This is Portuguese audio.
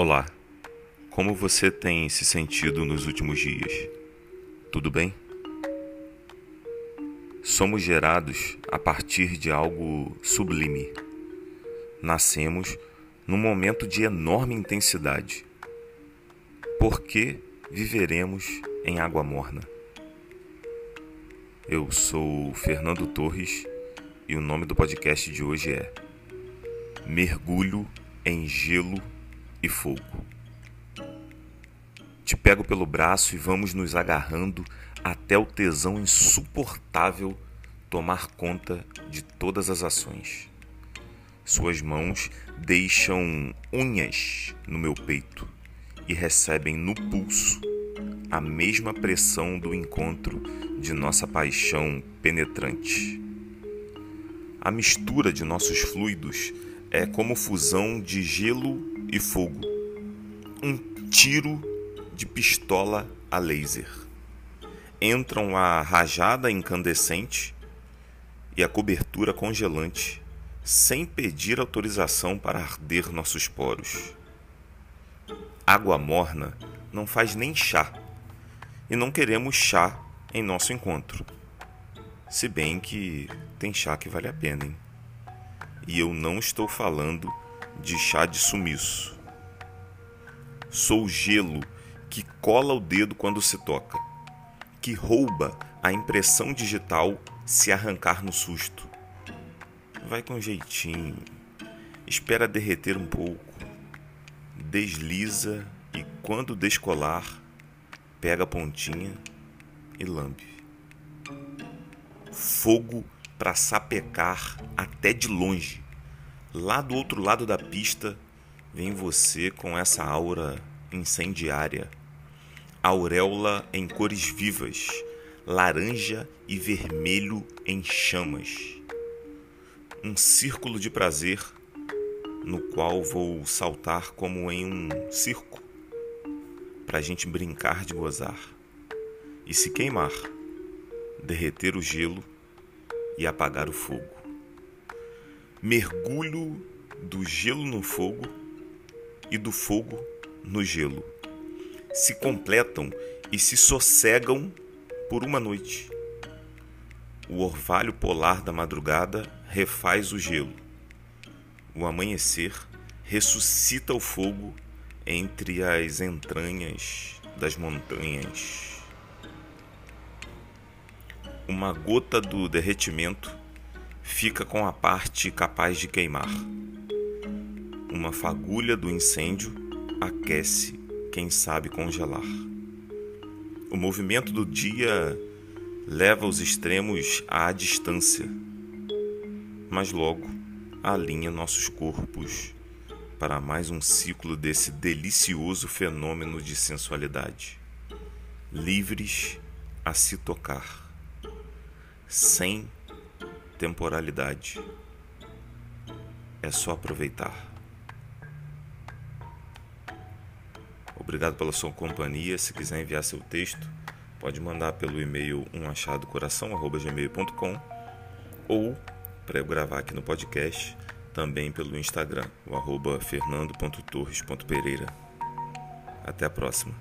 Olá, como você tem se sentido nos últimos dias? Tudo bem? Somos gerados a partir de algo sublime. Nascemos num momento de enorme intensidade. Por que viveremos em água morna? Eu sou Fernando Torres e o nome do podcast de hoje é Mergulho em Gelo e Fogo. Te pego pelo braço e vamos nos agarrando até o tesão insuportável tomar conta de todas as ações. Suas mãos deixam unhas no meu peito e recebem no pulso a mesma pressão do encontro de nossa paixão penetrante. A mistura de nossos fluidos é como fusão de gelo e fogo. Um tiro de pistola a laser. Entram a rajada incandescente e a cobertura congelante, sem pedir autorização para arder nossos poros. Água morna não faz nem chá, e não queremos chá em nosso encontro. Se bem que tem chá que vale a pena, hein? E eu não estou falando de chá de sumiço. Sou gelo que cola o dedo quando se toca, que rouba a impressão digital se arrancar no susto. Vai com jeitinho, espera derreter um pouco, desliza e quando descolar, pega a pontinha e lambe. Fogo para sapecar até de longe. Lá do outro lado da pista vem você com essa aura incendiária auréola em cores vivas, laranja e vermelho em chamas. Um círculo de prazer no qual vou saltar como em um circo, para a gente brincar de gozar e se queimar, derreter o gelo e apagar o fogo. Mergulho do gelo no fogo e do fogo no gelo se completam e se sossegam por uma noite. O orvalho polar da madrugada refaz o gelo. O amanhecer ressuscita o fogo entre as entranhas das montanhas. Uma gota do derretimento fica com a parte capaz de queimar. Uma fagulha do incêndio aquece quem sabe congelar. O movimento do dia leva os extremos à distância, mas logo alinha nossos corpos para mais um ciclo desse delicioso fenômeno de sensualidade, livres a se tocar, sem temporalidade. É só aproveitar. Obrigado pela sua companhia. Se quiser enviar seu texto, pode mandar pelo e-mail umachadocoração@gmail.com ou para eu gravar aqui no podcast, também pelo Instagram, o arroba fernando.torres.pereira. Até a próxima.